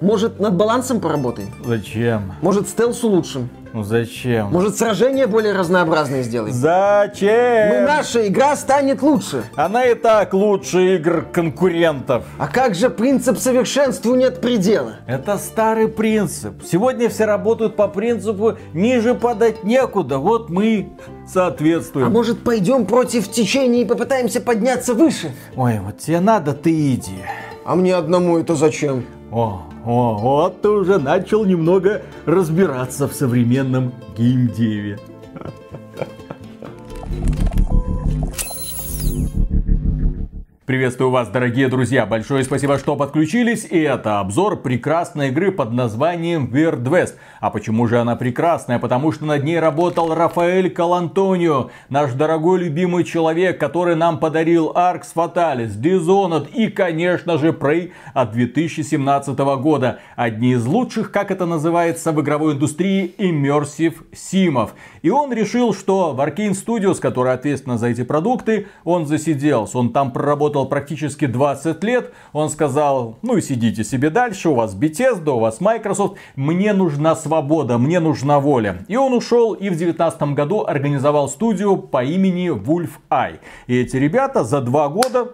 Может, над балансом поработаем? Зачем? Может, стелс улучшим? Ну зачем? Может, сражение более разнообразное сделаем? Зачем? Ну, наша игра станет лучше. Она и так лучше игр конкурентов. А как же принцип совершенству нет предела? Это старый принцип. Сегодня все работают по принципу ниже падать некуда. Вот мы соответствуем. А может, пойдем против течения и попытаемся подняться выше? Ой, вот тебе надо, ты иди. А мне одному это зачем? О, о, вот ты уже начал немного разбираться в современном геймдеве. Приветствую вас, дорогие друзья! Большое спасибо, что подключились. И это обзор прекрасной игры под названием Weird West. А почему же она прекрасная? Потому что над ней работал Рафаэль Калантонио, наш дорогой любимый человек, который нам подарил Arx Fatalis, Dishonored и, конечно же, Prey от 2017 года. Одни из лучших, как это называется в игровой индустрии, Immersive Симов. И он решил, что в Arkane Studios, которая ответственна за эти продукты, он засиделся. Он там проработал практически 20 лет. Он сказал, ну и сидите себе дальше, у вас Bethesda, у вас Microsoft, мне нужна свобода, мне нужна воля. И он ушел и в 2019 году организовал студию по имени Wolf Eye. И эти ребята за два года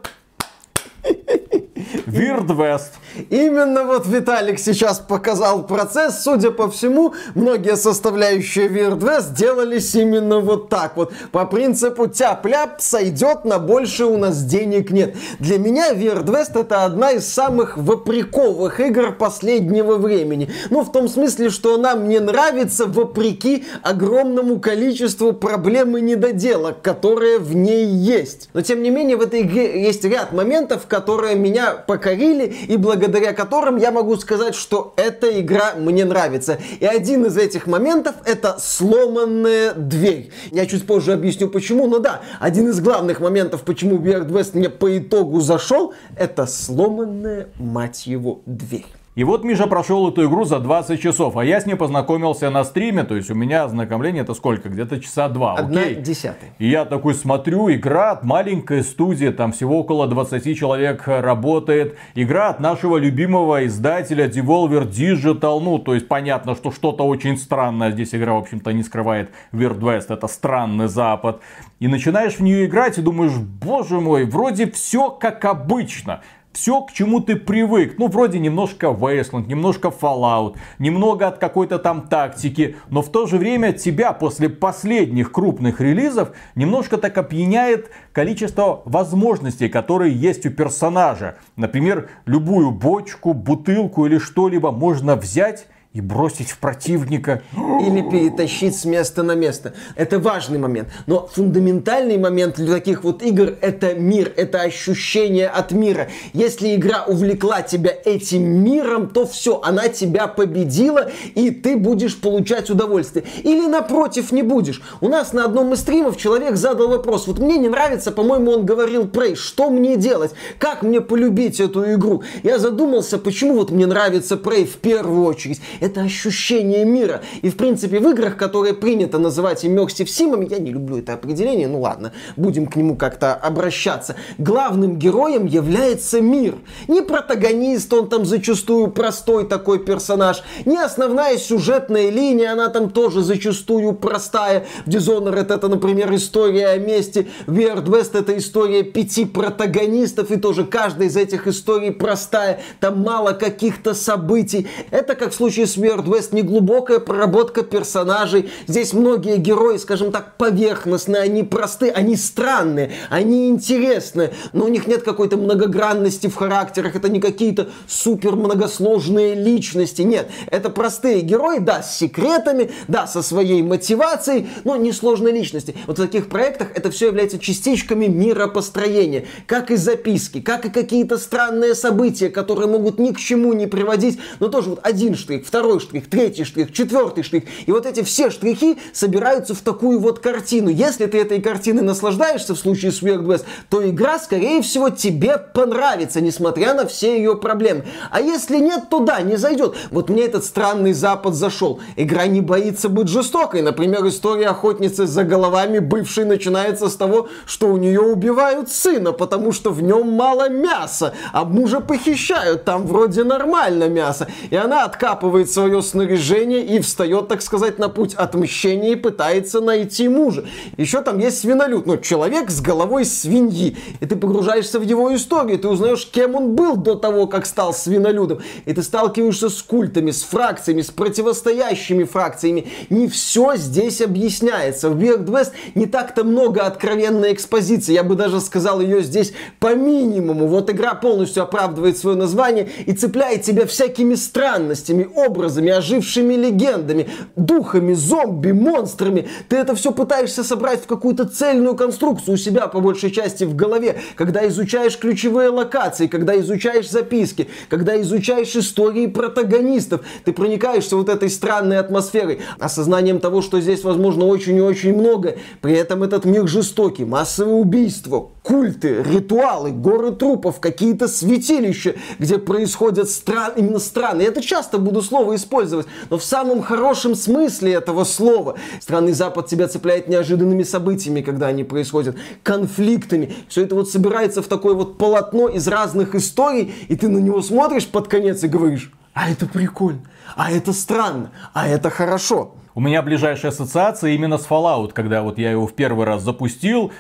Weird West. Именно вот Виталик сейчас показал процесс. Судя по всему, многие составляющие Weird West делались именно вот так вот. По принципу тяп-ляп сойдет, на больше у нас денег нет. Для меня Weird West это одна из самых вопрековых игр последнего времени. Ну, в том смысле, что она мне нравится вопреки огромному количеству проблем и недоделок, которые в ней есть. Но, тем не менее, в этой игре есть ряд моментов, которые меня покорили и благодаря которым я могу сказать, что эта игра мне нравится. И один из этих моментов это сломанная дверь. Я чуть позже объясню почему, но да, один из главных моментов, почему Weird West мне по итогу зашел, это сломанная, мать его, дверь. И вот Миша прошел эту игру за 20 часов, а я с ней познакомился на стриме, то есть у меня ознакомление это сколько? Где-то часа два, Одна окей? десятая. И я такой смотрю, игра от маленькой студии, там всего около 20 человек работает. Игра от нашего любимого издателя Devolver Digital, ну, то есть понятно, что что-то очень странное здесь игра, в общем-то, не скрывает. Weird West это странный запад. И начинаешь в нее играть и думаешь, боже мой, вроде все как обычно все, к чему ты привык. Ну, вроде немножко Wasteland, немножко Fallout, немного от какой-то там тактики, но в то же время тебя после последних крупных релизов немножко так опьяняет количество возможностей, которые есть у персонажа. Например, любую бочку, бутылку или что-либо можно взять и бросить в противника. Или перетащить с места на место. Это важный момент. Но фундаментальный момент для таких вот игр это мир, это ощущение от мира. Если игра увлекла тебя этим миром, то все, она тебя победила, и ты будешь получать удовольствие. Или напротив не будешь. У нас на одном из стримов человек задал вопрос. Вот мне не нравится, по-моему, он говорил Prey, что мне делать? Как мне полюбить эту игру? Я задумался, почему вот мне нравится Prey в первую очередь это ощущение мира. И, в принципе, в играх, которые принято называть immersive симами, я не люблю это определение, ну ладно, будем к нему как-то обращаться, главным героем является мир. Не протагонист, он там зачастую простой такой персонаж, не основная сюжетная линия, она там тоже зачастую простая. В Dishonored это, например, история о месте, в Weird West это история пяти протагонистов, и тоже каждая из этих историй простая, там мало каких-то событий. Это как в случае с Weird West неглубокая проработка персонажей. Здесь многие герои, скажем так, поверхностные, они простые, они странные, они интересные, но у них нет какой-то многогранности в характерах, это не какие-то супер многосложные личности, нет, это простые герои, да, с секретами, да, со своей мотивацией, но не сложной личности. Вот в таких проектах это все является частичками миропостроения, как и записки, как и какие-то странные события, которые могут ни к чему не приводить, но тоже вот один штрих. Второй второй штрих, третий штрих, четвертый штрих. И вот эти все штрихи собираются в такую вот картину. Если ты этой картиной наслаждаешься в случае с Weird West, то игра, скорее всего, тебе понравится, несмотря на все ее проблемы. А если нет, то да, не зайдет. Вот мне этот странный запад зашел. Игра не боится быть жестокой. Например, история охотницы за головами бывшей начинается с того, что у нее убивают сына, потому что в нем мало мяса, а мужа похищают, там вроде нормально мясо. И она откапывает свое снаряжение и встает, так сказать, на путь отмщения и пытается найти мужа. Еще там есть свинолюд, ну, человек с головой свиньи. И ты погружаешься в его историю, ты узнаешь, кем он был до того, как стал свинолюдом. И ты сталкиваешься с культами, с фракциями, с противостоящими фракциями. Не все здесь объясняется. В West не так-то много откровенной экспозиции. Я бы даже сказал ее здесь по минимуму. Вот игра полностью оправдывает свое название и цепляет тебя всякими странностями, образами, ожившими легендами, духами, зомби, монстрами. Ты это все пытаешься собрать в какую-то цельную конструкцию у себя по большей части в голове, когда изучаешь ключевые локации, когда изучаешь записки, когда изучаешь истории протагонистов. Ты проникаешься вот этой странной атмосферой, осознанием того, что здесь, возможно, очень и очень много. При этом этот мир жестокий, массовые убийства, культы, ритуалы, горы трупов, какие-то святилища, где происходят стран, именно страны. Это часто буду слово использовать, но в самом хорошем смысле этого слова. Странный Запад тебя цепляет неожиданными событиями, когда они происходят, конфликтами. Все это вот собирается в такое вот полотно из разных историй, и ты на него смотришь под конец и говоришь, а это прикольно, а это странно, а это хорошо. У меня ближайшая ассоциация именно с Fallout, когда вот я его в первый раз запустил,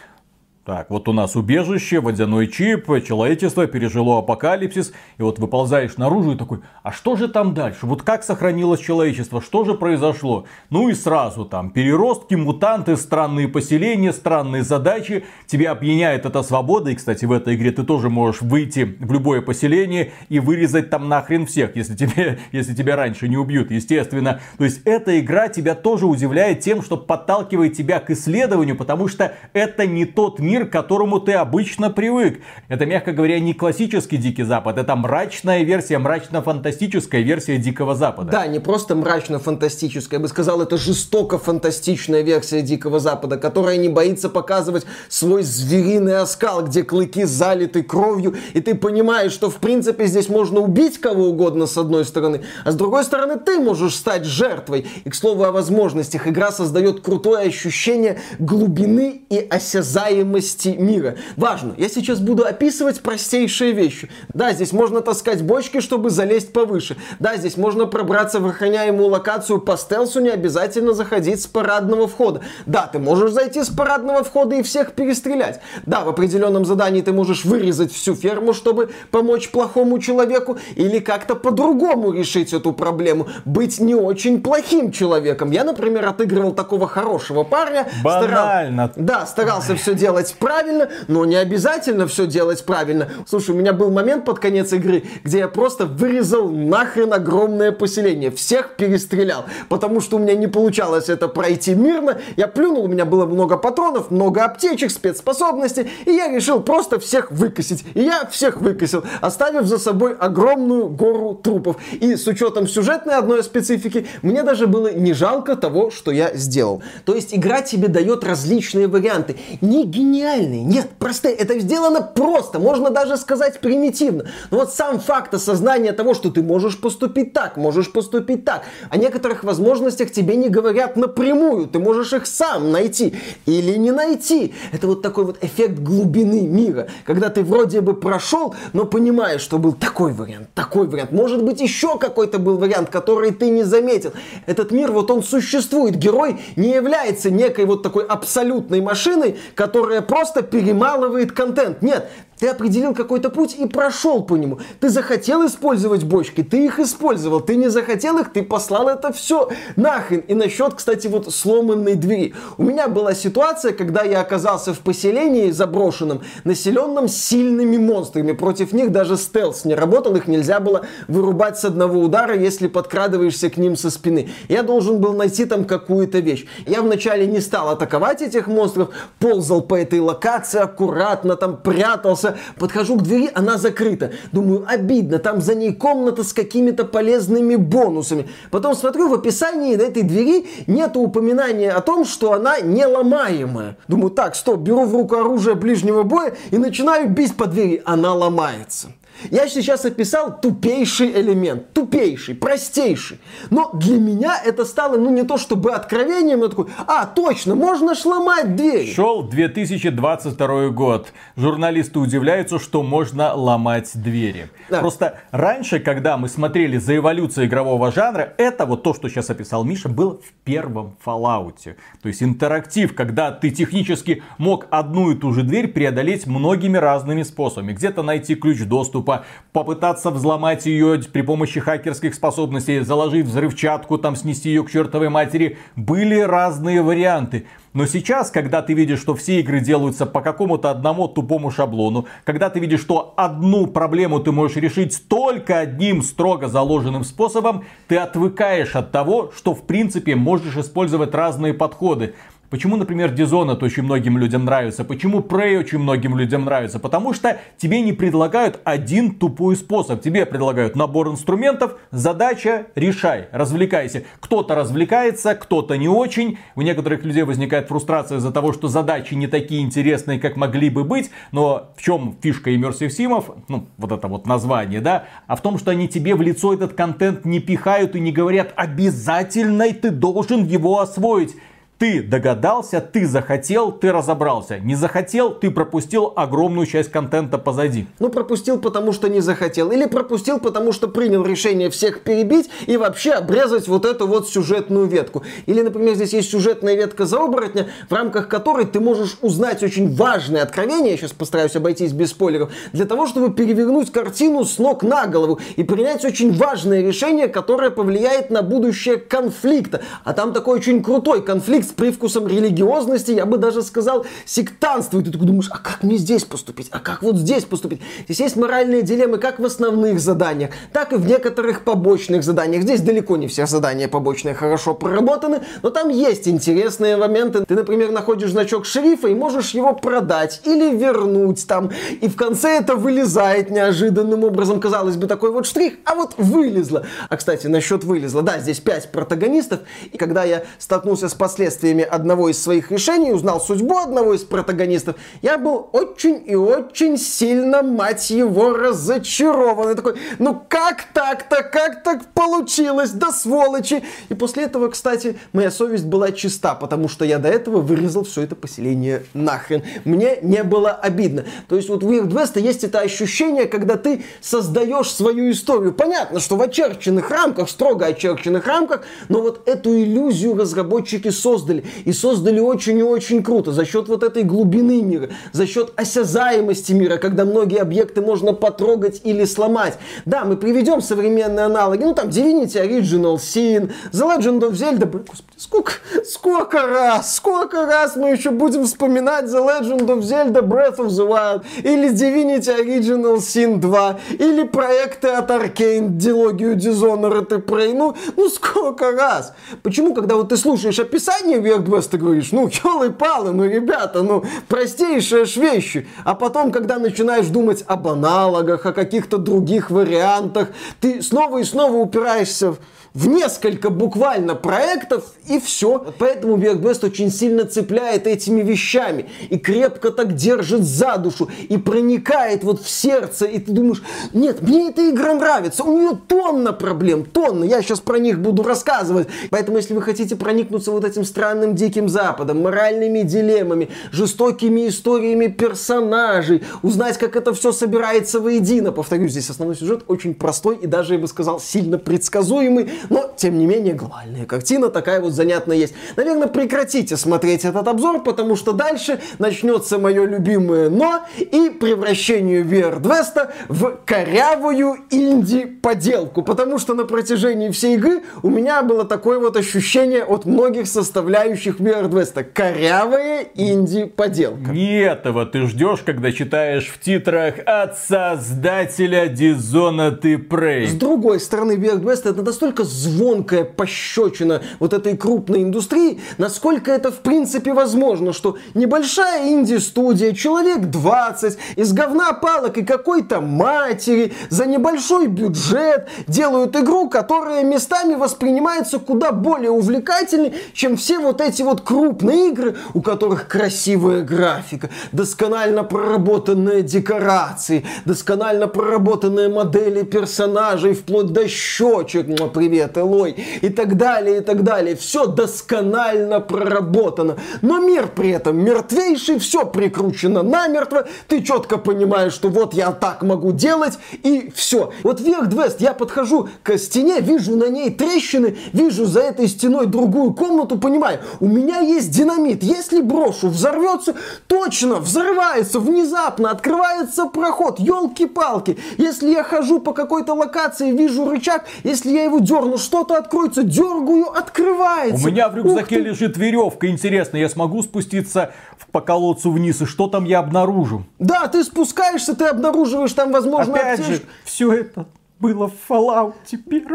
так, вот у нас убежище, водяной чип, человечество пережило апокалипсис, и вот выползаешь наружу и такой, а что же там дальше? Вот как сохранилось человечество? Что же произошло? Ну и сразу там переростки, мутанты, странные поселения, странные задачи. Тебя опьяняет эта свобода, и, кстати, в этой игре ты тоже можешь выйти в любое поселение и вырезать там нахрен всех, если, тебе, если тебя раньше не убьют, естественно. То есть эта игра тебя тоже удивляет тем, что подталкивает тебя к исследованию, потому что это не тот мир, мир, к которому ты обычно привык. Это, мягко говоря, не классический Дикий Запад, это мрачная версия, мрачно-фантастическая версия Дикого Запада. Да, не просто мрачно-фантастическая, я бы сказал, это жестоко-фантастичная версия Дикого Запада, которая не боится показывать свой звериный оскал, где клыки залиты кровью, и ты понимаешь, что в принципе здесь можно убить кого угодно с одной стороны, а с другой стороны ты можешь стать жертвой. И, к слову о возможностях, игра создает крутое ощущение глубины и осязаемости сложности мира. Важно, я сейчас буду описывать простейшие вещи. Да, здесь можно таскать бочки, чтобы залезть повыше. Да, здесь можно пробраться в охраняемую локацию по стелсу, не обязательно заходить с парадного входа. Да, ты можешь зайти с парадного входа и всех перестрелять. Да, в определенном задании ты можешь вырезать всю ферму, чтобы помочь плохому человеку, или как-то по-другому решить эту проблему. Быть не очень плохим человеком. Я, например, отыгрывал такого хорошего парня. Банально. Старал, да, старался все делать делать правильно, но не обязательно все делать правильно. Слушай, у меня был момент под конец игры, где я просто вырезал нахрен огромное поселение, всех перестрелял, потому что у меня не получалось это пройти мирно. Я плюнул, у меня было много патронов, много аптечек, спецспособностей, и я решил просто всех выкосить. И я всех выкосил, оставив за собой огромную гору трупов. И с учетом сюжетной одной специфики, мне даже было не жалко того, что я сделал. То есть игра тебе дает различные варианты. Не гениально гениальные. Нет, простые. Это сделано просто. Можно даже сказать примитивно. Но вот сам факт осознания того, что ты можешь поступить так, можешь поступить так. О некоторых возможностях тебе не говорят напрямую. Ты можешь их сам найти или не найти. Это вот такой вот эффект глубины мира. Когда ты вроде бы прошел, но понимаешь, что был такой вариант, такой вариант. Может быть еще какой-то был вариант, который ты не заметил. Этот мир, вот он существует. Герой не является некой вот такой абсолютной машиной, которая просто перемалывает контент. Нет, ты определил какой-то путь и прошел по нему. Ты захотел использовать бочки, ты их использовал. Ты не захотел их, ты послал это все нахрен. И насчет, кстати, вот сломанной двери. У меня была ситуация, когда я оказался в поселении заброшенном, населенном сильными монстрами. Против них даже стелс не работал, их нельзя было вырубать с одного удара, если подкрадываешься к ним со спины. Я должен был найти там какую-то вещь. Я вначале не стал атаковать этих монстров, ползал по этой локации аккуратно, там прятался, подхожу к двери, она закрыта. Думаю, обидно, там за ней комната с какими-то полезными бонусами. Потом смотрю, в описании этой двери нет упоминания о том, что она неломаемая. Думаю, так, стоп, беру в руку оружие ближнего боя и начинаю бить по двери. Она ломается. Я сейчас описал тупейший элемент, тупейший, простейший. Но для меня это стало, ну, не то чтобы откровением, но такой, а, точно, можно сломать дверь. Шел 2022 год. Журналисты удивляются, что можно ломать двери. Да. Просто раньше, когда мы смотрели за эволюцией игрового жанра, это вот то, что сейчас описал Миша, было в первом Fallout. То есть интерактив, когда ты технически мог одну и ту же дверь преодолеть многими разными способами. Где-то найти ключ доступа, доступа, попытаться взломать ее при помощи хакерских способностей, заложить взрывчатку, там снести ее к чертовой матери. Были разные варианты. Но сейчас, когда ты видишь, что все игры делаются по какому-то одному тупому шаблону, когда ты видишь, что одну проблему ты можешь решить только одним строго заложенным способом, ты отвыкаешь от того, что в принципе можешь использовать разные подходы. Почему, например, Dishonored очень многим людям нравится? Почему Prey очень многим людям нравится? Потому что тебе не предлагают один тупой способ. Тебе предлагают набор инструментов, задача, решай, развлекайся. Кто-то развлекается, кто-то не очень. У некоторых людей возникает фрустрация из-за того, что задачи не такие интересные, как могли бы быть. Но в чем фишка Immersive Симов? Ну, вот это вот название, да? А в том, что они тебе в лицо этот контент не пихают и не говорят, обязательно ты должен его освоить. Ты догадался, ты захотел, ты разобрался. Не захотел, ты пропустил огромную часть контента позади. Ну, пропустил, потому что не захотел. Или пропустил, потому что принял решение всех перебить и вообще обрезать вот эту вот сюжетную ветку. Или, например, здесь есть сюжетная ветка за оборотня, в рамках которой ты можешь узнать очень важные откровения, я сейчас постараюсь обойтись без спойлеров, для того, чтобы перевернуть картину с ног на голову и принять очень важное решение, которое повлияет на будущее конфликта. А там такой очень крутой конфликт привкусом религиозности, я бы даже сказал, сектанства. И ты такой думаешь, а как мне здесь поступить? А как вот здесь поступить? Здесь есть моральные дилеммы как в основных заданиях, так и в некоторых побочных заданиях. Здесь далеко не все задания побочные хорошо проработаны, но там есть интересные моменты. Ты, например, находишь значок шерифа и можешь его продать или вернуть там. И в конце это вылезает неожиданным образом. Казалось бы, такой вот штрих, а вот вылезло. А, кстати, насчет вылезло. Да, здесь пять протагонистов. И когда я столкнулся с последствиями последствиями одного из своих решений, узнал судьбу одного из протагонистов, я был очень и очень сильно, мать его, разочарован. И такой, ну как так-то, как так получилось, да сволочи. И после этого, кстати, моя совесть была чиста, потому что я до этого вырезал все это поселение нахрен. Мне не было обидно. То есть вот в Weird West есть это ощущение, когда ты создаешь свою историю. Понятно, что в очерченных рамках, строго очерченных рамках, но вот эту иллюзию разработчики создали создали. И создали очень и очень круто. За счет вот этой глубины мира, за счет осязаемости мира, когда многие объекты можно потрогать или сломать. Да, мы приведем современные аналоги. Ну, там Divinity Original Sin, The Legend of Zelda. Господи, сколько, сколько раз, сколько раз мы еще будем вспоминать The Legend of Zelda Breath of the Wild, или Divinity Original Sin 2, или проекты от Arkane, дилогию Dishonored и Prey. Ну, ну сколько раз? Почему, когда вот ты слушаешь описание Вверх ты говоришь, ну, елы-палы, ну, ребята, ну, простейшие ж вещи. А потом, когда начинаешь думать об аналогах, о каких-то других вариантах, ты снова и снова упираешься в в несколько буквально проектов и все. Поэтому Бергбест очень сильно цепляет этими вещами и крепко так держит за душу и проникает вот в сердце. И ты думаешь, нет, мне эта игра нравится, у нее тонна проблем, тонна. Я сейчас про них буду рассказывать. Поэтому, если вы хотите проникнуться вот этим странным диким западом, моральными дилеммами, жестокими историями персонажей, узнать, как это все собирается воедино. Повторюсь, здесь основной сюжет очень простой и даже, я бы сказал, сильно предсказуемый но, тем не менее, глобальная картина такая вот занятная есть. Наверное, прекратите смотреть этот обзор, потому что дальше начнется мое любимое «но» и превращение Вердвеста в корявую инди-поделку. Потому что на протяжении всей игры у меня было такое вот ощущение от многих составляющих составляющих Weird West. Корявая инди-поделка. Не этого ты ждешь, когда читаешь в титрах от создателя Dishonored Prey. С другой стороны, Weird West это настолько звонкая пощечина вот этой крупной индустрии, насколько это в принципе возможно, что небольшая инди-студия, человек 20, из говна палок и какой-то матери, за небольшой бюджет делают игру, которая местами воспринимается куда более увлекательной, чем все вот эти вот крупные игры, у которых красивая графика, досконально проработанные декорации, досконально проработанные модели персонажей, вплоть до щечек, ну, привет, Элой, и так далее, и так далее. Все досконально проработано. Но мир при этом мертвейший, все прикручено намертво, ты четко понимаешь, что вот я так могу делать, и все. Вот вверх Вест, я подхожу к стене, вижу на ней трещины, вижу за этой стеной другую комнату, понимаю, у меня есть динамит, если брошу, взорвется, точно, взрывается, внезапно, открывается проход, елки-палки. Если я хожу по какой-то локации, вижу рычаг, если я его дерну, что-то откроется, дергаю, открывается. У меня в рюкзаке лежит веревка, интересно, я смогу спуститься по колодцу вниз, и что там я обнаружу? Да, ты спускаешься, ты обнаруживаешь там, возможно, Опять аптечку. же, все это было в Fallout теперь.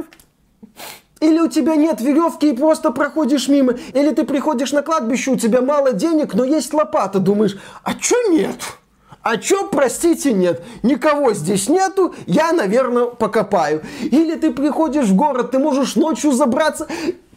Или у тебя нет веревки и просто проходишь мимо. Или ты приходишь на кладбище, у тебя мало денег, но есть лопата. Думаешь, а чё нет? А чё, простите, нет? Никого здесь нету, я, наверное, покопаю. Или ты приходишь в город, ты можешь ночью забраться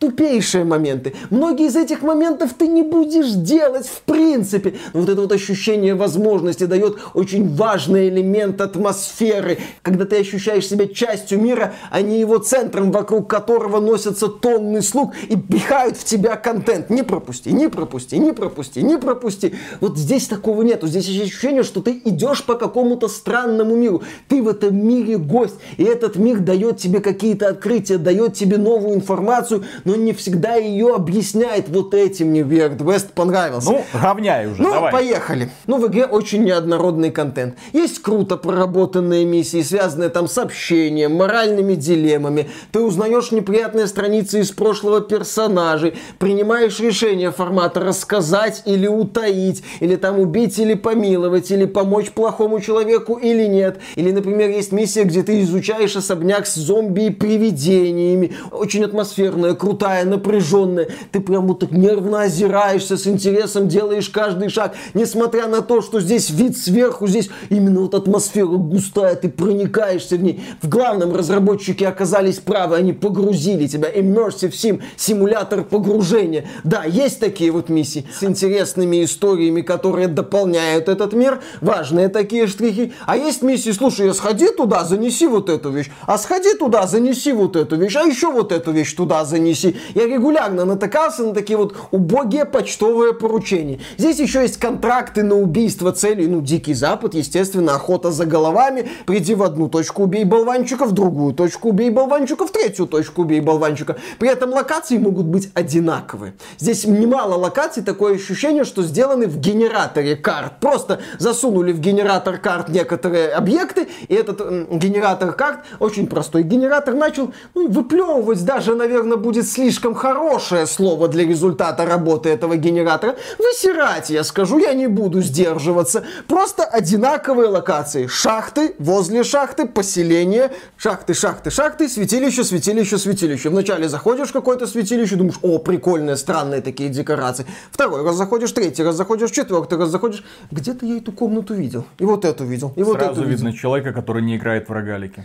тупейшие моменты. Многие из этих моментов ты не будешь делать в принципе. Но вот это вот ощущение возможности дает очень важный элемент атмосферы, когда ты ощущаешь себя частью мира, а не его центром, вокруг которого носятся тонны слуг и пихают в тебя контент. Не пропусти, не пропусти, не пропусти, не пропусти. Вот здесь такого нету. Здесь ощущение, что ты идешь по какому-то странному миру. Ты в этом мире гость, и этот мир дает тебе какие-то открытия, дает тебе новую информацию, но не всегда ее объясняет. Вот этим мне Weird West понравился. Ну, равняй уже, Ну, давай. поехали. Ну, в игре очень неоднородный контент. Есть круто проработанные миссии, связанные там с общением, моральными дилеммами. Ты узнаешь неприятные страницы из прошлого персонажей, принимаешь решение формата рассказать или утаить, или там убить или помиловать, или помочь плохому человеку или нет. Или, например, есть миссия, где ты изучаешь особняк с зомби и привидениями. Очень атмосферная, крутая, напряженная. Ты прям вот так нервно озираешься, с интересом делаешь каждый шаг. Несмотря на то, что здесь вид сверху, здесь именно вот атмосфера густая, ты проникаешься в ней. В главном разработчики оказались правы, они погрузили тебя. Immersive Sim, симулятор погружения. Да, есть такие вот миссии с интересными историями, которые дополняют этот мир. Важные такие штрихи. А есть миссии, слушай, а сходи туда, занеси вот эту вещь. А сходи туда, занеси вот эту вещь. А еще вот эту вещь туда занеси. Я регулярно натыкался на такие вот убогие почтовые поручения. Здесь еще есть контракты на убийство целей. Ну, Дикий Запад, естественно, охота за головами. Приди в одну точку, убей болванчика, в другую точку, убей болванчика, в третью точку, убей болванчика. При этом локации могут быть одинаковые. Здесь немало локаций, такое ощущение, что сделаны в генераторе карт. Просто засунули в генератор карт некоторые объекты, и этот генератор карт, очень простой генератор, начал ну, выплевывать даже, наверное, будет слишком хорошее слово для результата работы этого генератора. Высирать, я скажу, я не буду сдерживаться. Просто одинаковые локации. Шахты, возле шахты, поселение, шахты, шахты, шахты, святилище, святилище, святилище. Вначале заходишь в какое-то святилище, думаешь, о, прикольные, странные такие декорации. Второй раз заходишь, третий раз заходишь, четвертый раз заходишь. Где-то я эту комнату видел. И вот эту видел. И вот Сразу эту видно видел. человека, который не играет в рогалики.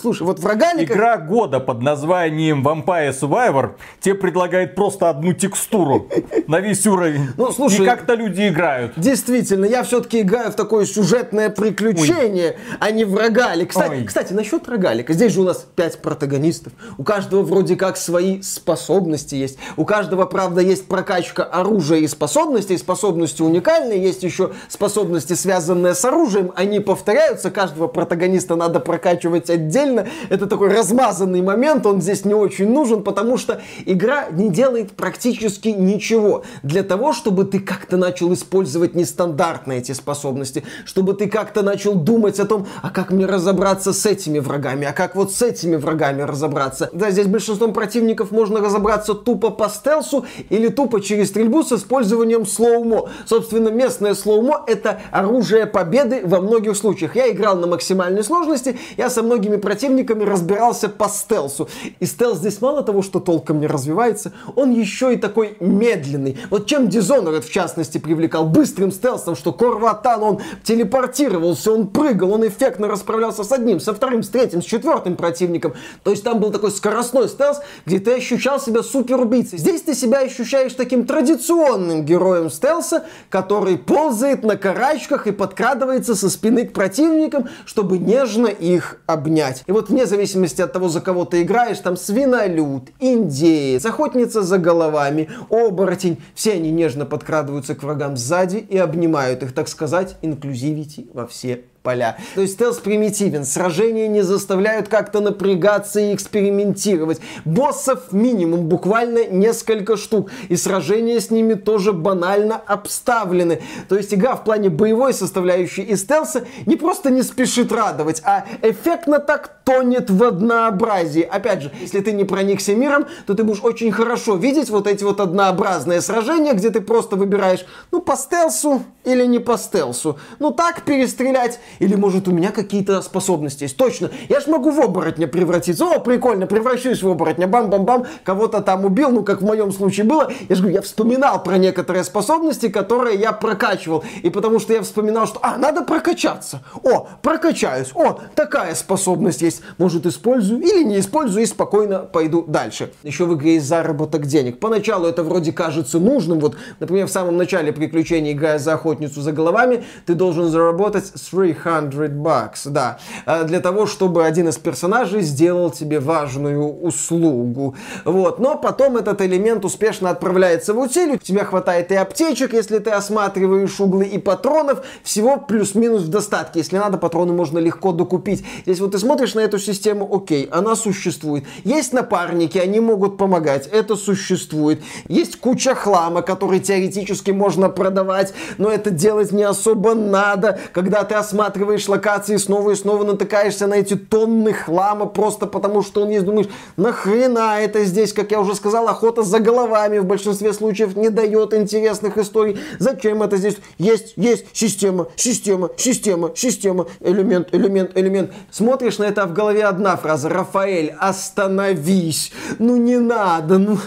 Слушай, вот в рогаликах... Игра года под названием Vampire Survivor тебе предлагает просто одну текстуру на весь уровень. Ну, слушай- И как-то люди играют. Действительно, я все-таки играю в такое сюжетное приключение, а не в рогалик. Кстати, Ой. кстати, насчет рогалика. Здесь же у нас пять протагонистов. У каждого вроде как свои способности есть. У каждого, правда, есть прокачка оружия и способностей. Способности уникальные. Есть еще способности, связанные с оружием. Они повторяются. Каждого протагониста надо прокачивать отдельно. Это такой размазанный момент. Он здесь не очень нужен, потому что что игра не делает практически ничего для того, чтобы ты как-то начал использовать нестандартные эти способности, чтобы ты как-то начал думать о том, а как мне разобраться с этими врагами, а как вот с этими врагами разобраться. Да, здесь большинством противников можно разобраться тупо по стелсу или тупо через стрельбу с использованием slow-mo. Собственно, местное slow-mo это оружие победы во многих случаях. Я играл на максимальной сложности, я со многими противниками разбирался по стелсу. И стелс здесь мало того, что толком не развивается, он еще и такой медленный. Вот чем Dishonored, в частности, привлекал быстрым стелсом, что Корватан, он телепортировался, он прыгал, он эффектно расправлялся с одним, со вторым, с третьим, с четвертым противником. То есть там был такой скоростной стелс, где ты ощущал себя супер убийцей. Здесь ты себя ощущаешь таким традиционным героем стелса, который ползает на карачках и подкрадывается со спины к противникам, чтобы нежно их обнять. И вот вне зависимости от того, за кого ты играешь, там свинолюд, индеец, охотница за головами, оборотень, все они нежно подкрадываются к врагам сзади и обнимают их, так сказать, инклюзивити во все поля. То есть стелс примитивен, сражения не заставляют как-то напрягаться и экспериментировать. Боссов минимум, буквально несколько штук. И сражения с ними тоже банально обставлены. То есть игра в плане боевой составляющей и стелса не просто не спешит радовать, а эффектно так тонет в однообразии. Опять же, если ты не проникся миром, то ты будешь очень хорошо видеть вот эти вот однообразные сражения, где ты просто выбираешь, ну, по стелсу или не по стелсу. Ну, так перестрелять или, может, у меня какие-то способности есть. Точно, я ж могу в оборотня превратиться. О, прикольно, превращусь в оборотня. Бам-бам-бам, кого-то там убил, ну, как в моем случае было. Я же говорю, я вспоминал про некоторые способности, которые я прокачивал. И потому что я вспоминал, что, а, надо прокачаться. О, прокачаюсь. О, такая способность есть. Может, использую или не использую и спокойно пойду дальше. Еще в игре есть заработок денег. Поначалу это вроде кажется нужным. Вот, например, в самом начале приключений, играя за охотницу за головами, ты должен заработать 300 300 bucks, да, э, для того, чтобы один из персонажей сделал тебе важную услугу. Вот, но потом этот элемент успешно отправляется в утиль, у тебя хватает и аптечек, если ты осматриваешь углы, и патронов, всего плюс-минус в достатке. Если надо, патроны можно легко докупить. Здесь вот ты смотришь на эту систему, окей, она существует. Есть напарники, они могут помогать, это существует. Есть куча хлама, который теоретически можно продавать, но это делать не особо надо, когда ты осматриваешь осматриваешь локации, снова и снова натыкаешься на эти тонны хлама, просто потому что он есть, думаешь, нахрена это здесь, как я уже сказал, охота за головами в большинстве случаев не дает интересных историй. Зачем это здесь? Есть, есть система, система, система, система, элемент, элемент, элемент. Смотришь на это, а в голове одна фраза. Рафаэль, остановись. Ну не надо, ну,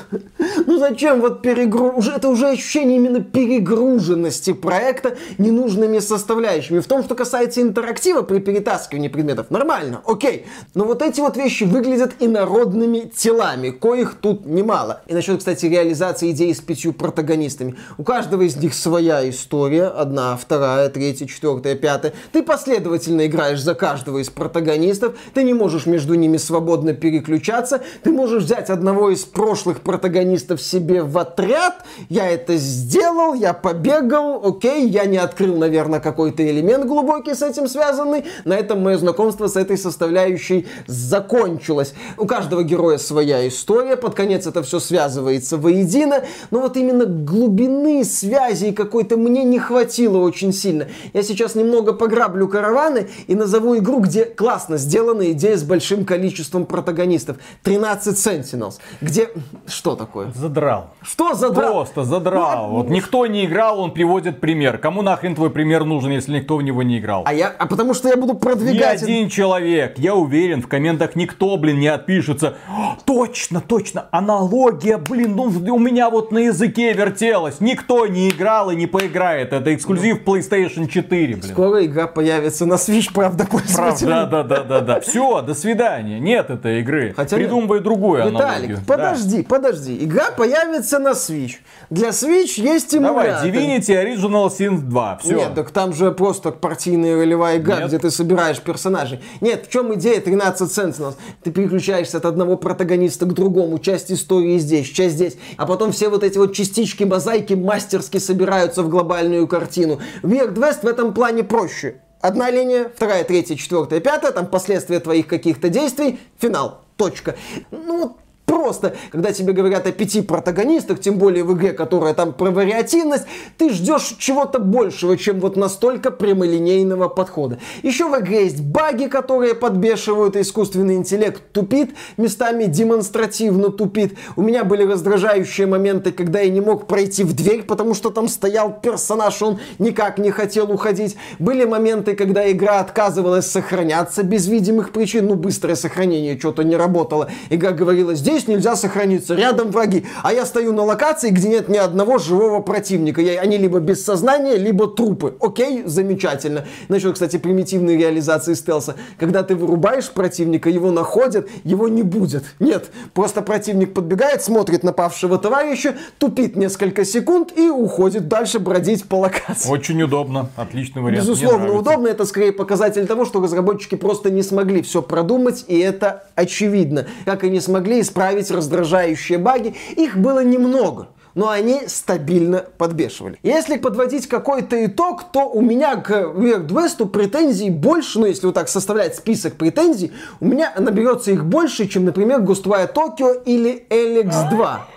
ну зачем вот перегруз... Это уже ощущение именно перегруженности проекта ненужными составляющими. В том, что касается касается интерактива при перетаскивании предметов, нормально, окей. Но вот эти вот вещи выглядят инородными телами, коих тут немало. И насчет, кстати, реализации идеи с пятью протагонистами. У каждого из них своя история, одна, вторая, третья, четвертая, пятая. Ты последовательно играешь за каждого из протагонистов, ты не можешь между ними свободно переключаться, ты можешь взять одного из прошлых протагонистов себе в отряд, я это сделал, я побегал, окей, я не открыл, наверное, какой-то элемент глубокий с этим связаны. На этом мое знакомство с этой составляющей закончилось. У каждого героя своя история, под конец это все связывается воедино, но вот именно глубины связи какой-то мне не хватило очень сильно. Я сейчас немного пограблю караваны и назову игру, где классно сделана идея с большим количеством протагонистов. 13 Sentinels, где... Что такое? Задрал. Что задрал? Просто задрал. Ну, вот никто не играл, он приводит пример. Кому нахрен твой пример нужен, если никто в него не играл? А я, а потому что я буду продвигать. Ни один человек, я уверен, в комментах никто, блин, не отпишется. Точно, точно, аналогия, блин, ну у меня вот на языке вертелось. Никто не играл и не поиграет. Это эксклюзив PlayStation 4, блин. Скоро игра появится на Switch, правда, пользователям. Да, да, да, да, да. Все, до свидания. Нет этой игры. Хотя Придумывай другую Виталик, аналогию. подожди, да. подожди. Игра появится на Switch. Для Switch есть эмулятор. Давай, Divinity Original Sin 2. Все. Нет, так там же просто партийные ролевая игра, Нет. где ты собираешь персонажей. Нет, в чем идея 13 Sentinels? Ты переключаешься от одного протагониста к другому, часть истории здесь, часть здесь, а потом все вот эти вот частички мозаики мастерски собираются в глобальную картину. Weird West в этом плане проще. Одна линия, вторая, третья, четвертая, пятая, там последствия твоих каких-то действий, финал, точка. Ну, просто, когда тебе говорят о пяти протагонистах, тем более в игре, которая там про вариативность, ты ждешь чего-то большего, чем вот настолько прямолинейного подхода. Еще в игре есть баги, которые подбешивают, искусственный интеллект тупит, местами демонстративно тупит. У меня были раздражающие моменты, когда я не мог пройти в дверь, потому что там стоял персонаж, он никак не хотел уходить. Были моменты, когда игра отказывалась сохраняться без видимых причин, ну быстрое сохранение что-то не работало. Игра говорила, здесь нельзя сохраниться, рядом враги. А я стою на локации, где нет ни одного живого противника. Я, они либо без сознания, либо трупы. Окей, замечательно. Насчет, кстати, примитивной реализации стелса. Когда ты вырубаешь противника, его находят, его не будет. Нет, просто противник подбегает, смотрит на павшего товарища, тупит несколько секунд и уходит дальше бродить по локации. Очень удобно, отличный вариант. Безусловно, удобно. Это скорее показатель того, что разработчики просто не смогли все продумать, и это очевидно. Как и не смогли исправить раздражающие баги. Их было немного но они стабильно подбешивали. Если подводить какой-то итог, то у меня к West претензий больше, ну если вот так составлять список претензий, у меня наберется их больше, чем, например, Ghostwire Tokyo или Alex 2.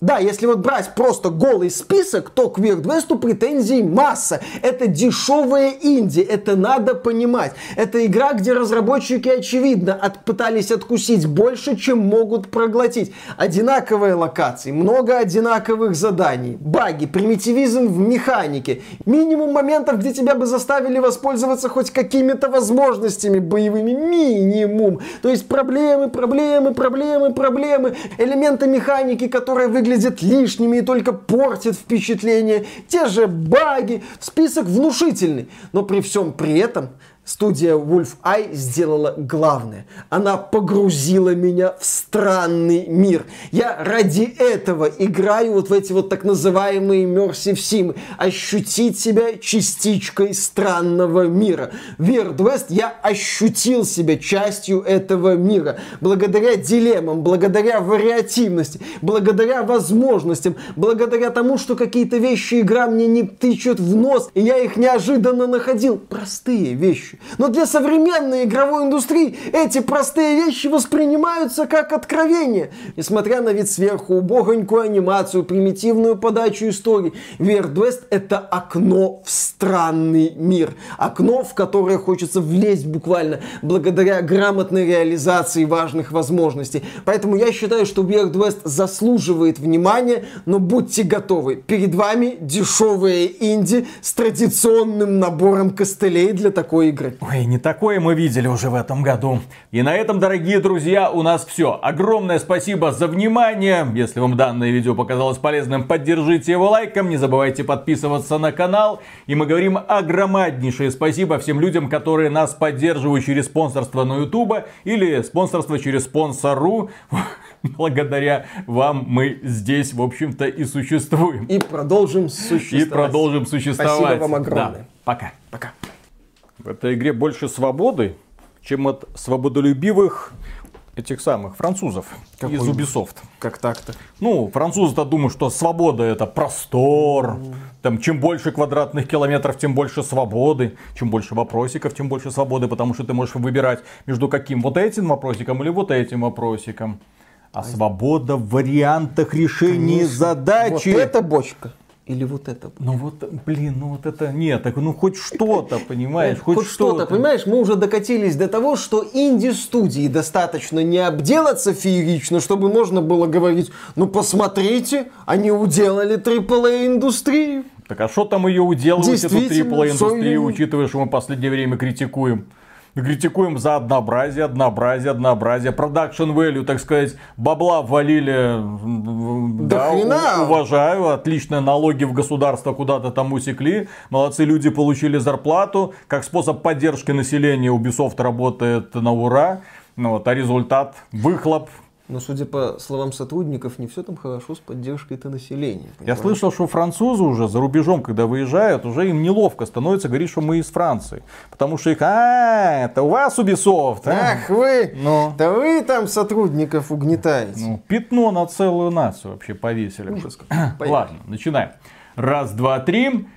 Да, если вот брать просто голый список, то к West претензий масса. Это дешевая инди, это надо понимать. Это игра, где разработчики, очевидно, от, пытались откусить больше, чем могут проглотить. Одинаковые локации, много одинаковых заданий, баги, примитивизм в механике, минимум моментов, где тебя бы заставили воспользоваться хоть какими-то возможностями боевыми, минимум. То есть проблемы, проблемы, проблемы, проблемы, элементы механики, которые выглядят выглядят лишними и только портят впечатление. Те же баги, список внушительный. Но при всем при этом студия Wolf Eye сделала главное. Она погрузила меня в странный мир. Я ради этого играю вот в эти вот так называемые Immersive Sim. Ощутить себя частичкой странного мира. В Weird West я ощутил себя частью этого мира. Благодаря дилеммам, благодаря вариативности, благодаря возможностям, благодаря тому, что какие-то вещи игра мне не тычет в нос, и я их неожиданно находил. Простые вещи. Но для современной игровой индустрии эти простые вещи воспринимаются как откровение. Несмотря на вид сверху убогонькую анимацию, примитивную подачу истории, Weird West это окно в странный мир. Окно, в которое хочется влезть буквально благодаря грамотной реализации важных возможностей. Поэтому я считаю, что Weird West заслуживает внимания, но будьте готовы. Перед вами дешевые инди с традиционным набором костылей для такой игры. Ой, не такое мы видели уже в этом году. И на этом, дорогие друзья, у нас все. Огромное спасибо за внимание. Если вам данное видео показалось полезным, поддержите его лайком. Не забывайте подписываться на канал. И мы говорим огромнейшее спасибо всем людям, которые нас поддерживают через спонсорство на YouTube или спонсорство через спонсору. Благодаря вам мы здесь, в общем-то, и существуем. И продолжим существовать. И продолжим существовать. Спасибо вам огромное. Да. Пока. Пока. В этой игре больше свободы, чем от свободолюбивых этих самых французов Какой? из Ubisoft. Как так-то? Ну, французы-то думают, что свобода это простор. Там, чем больше квадратных километров, тем больше свободы. Чем больше вопросиков, тем больше свободы, потому что ты можешь выбирать между каким вот этим вопросиком или вот этим вопросиком. А свобода в вариантах решения Конечно. задачи. Вот эта бочка. Или вот это. Ну вот, блин, ну вот это нет, так ну хоть что-то, понимаешь, хоть, хоть что-то, понимаешь, мы уже докатились до того, что инди-студии достаточно не обделаться феерично, чтобы можно было говорить, ну посмотрите, они уделали AAA-индустрию. Так а что там ее уделывать, эту AAA-индустрию, что- учитывая, что мы в последнее время критикуем? Критикуем за однообразие, однообразие, однообразие. Production value, так сказать, бабла ввалили. Да хрена! у- уважаю. Отлично, налоги в государство куда-то там усекли. Молодцы, люди получили зарплату. Как способ поддержки населения Ubisoft работает на ура. Ну, вот, а результат, выхлоп. Но, судя по словам сотрудников, не все там хорошо с поддержкой-то населения. Я слышал, что французы уже за рубежом, когда выезжают, уже им неловко становится говорить, что мы из Франции. Потому что их, а, это у вас Ubisoft. а?» Ах вы, Ну. да вы там сотрудников угнетаете. Ну, пятно на целую нацию вообще повесили. Ладно, начинаем. Раз, два, три.